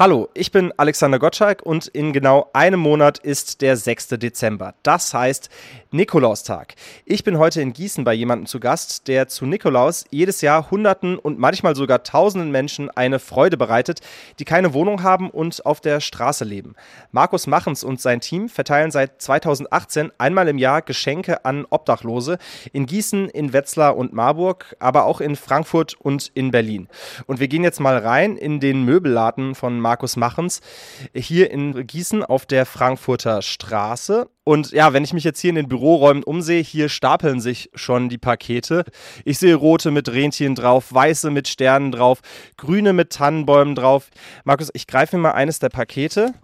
Hallo, ich bin Alexander Gottschalk und in genau einem Monat ist der 6. Dezember. Das heißt Nikolaustag. Ich bin heute in Gießen bei jemandem zu Gast, der zu Nikolaus jedes Jahr Hunderten und manchmal sogar Tausenden Menschen eine Freude bereitet, die keine Wohnung haben und auf der Straße leben. Markus Machens und sein Team verteilen seit 2018 einmal im Jahr Geschenke an Obdachlose in Gießen, in Wetzlar und Marburg, aber auch in Frankfurt und in Berlin. Und wir gehen jetzt mal rein in den Möbelladen von Markus Machens hier in Gießen auf der Frankfurter Straße. Und ja, wenn ich mich jetzt hier in den Büroräumen umsehe, hier stapeln sich schon die Pakete. Ich sehe rote mit Rentieren drauf, weiße mit Sternen drauf, grüne mit Tannenbäumen drauf. Markus, ich greife mir mal eines der Pakete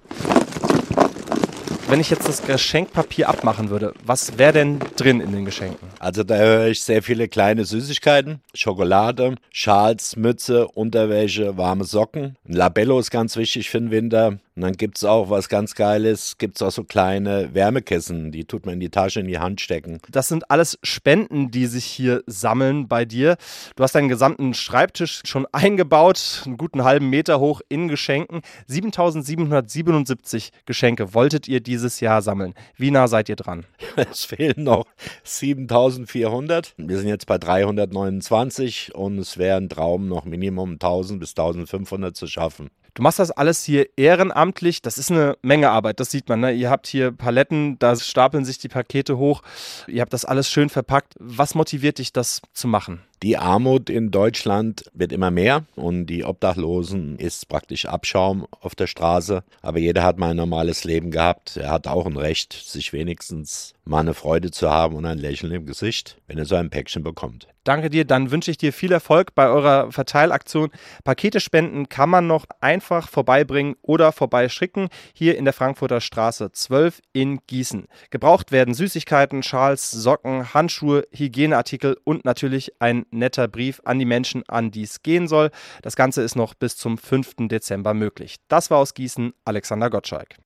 wenn ich jetzt das Geschenkpapier abmachen würde, was wäre denn drin in den Geschenken? Also da höre ich sehr viele kleine Süßigkeiten, Schokolade, Schals, Mütze, Unterwäsche, warme Socken. Ein Labello ist ganz wichtig für den Winter. Und dann gibt es auch was ganz Geiles, gibt es auch so kleine Wärmekissen, die tut man in die Tasche, in die Hand stecken. Das sind alles Spenden, die sich hier sammeln bei dir. Du hast deinen gesamten Schreibtisch schon eingebaut, einen guten halben Meter hoch in Geschenken. 7777 Geschenke wolltet ihr dieses Jahr sammeln. Wie nah seid ihr dran? Es fehlen noch 7400. Wir sind jetzt bei 329 und es wäre ein Traum, noch Minimum 1000 bis 1500 zu schaffen. Du machst das alles hier ehrenamtlich. Das ist eine Menge Arbeit, das sieht man. Ne? Ihr habt hier Paletten, da stapeln sich die Pakete hoch. Ihr habt das alles schön verpackt. Was motiviert dich, das zu machen? Die Armut in Deutschland wird immer mehr und die Obdachlosen ist praktisch Abschaum auf der Straße. Aber jeder hat mal ein normales Leben gehabt. Er hat auch ein Recht, sich wenigstens mal eine Freude zu haben und ein Lächeln im Gesicht, wenn er so ein Päckchen bekommt. Danke dir, dann wünsche ich dir viel Erfolg bei eurer Verteilaktion. Pakete spenden kann man noch einfach vorbeibringen oder vorbeischicken hier in der Frankfurter Straße 12 in Gießen. Gebraucht werden Süßigkeiten, Schals, Socken, Handschuhe, Hygieneartikel und natürlich netter Brief an die Menschen, an die es gehen soll. Das Ganze ist noch bis zum 5. Dezember möglich. Das war aus Gießen, Alexander Gottschalk.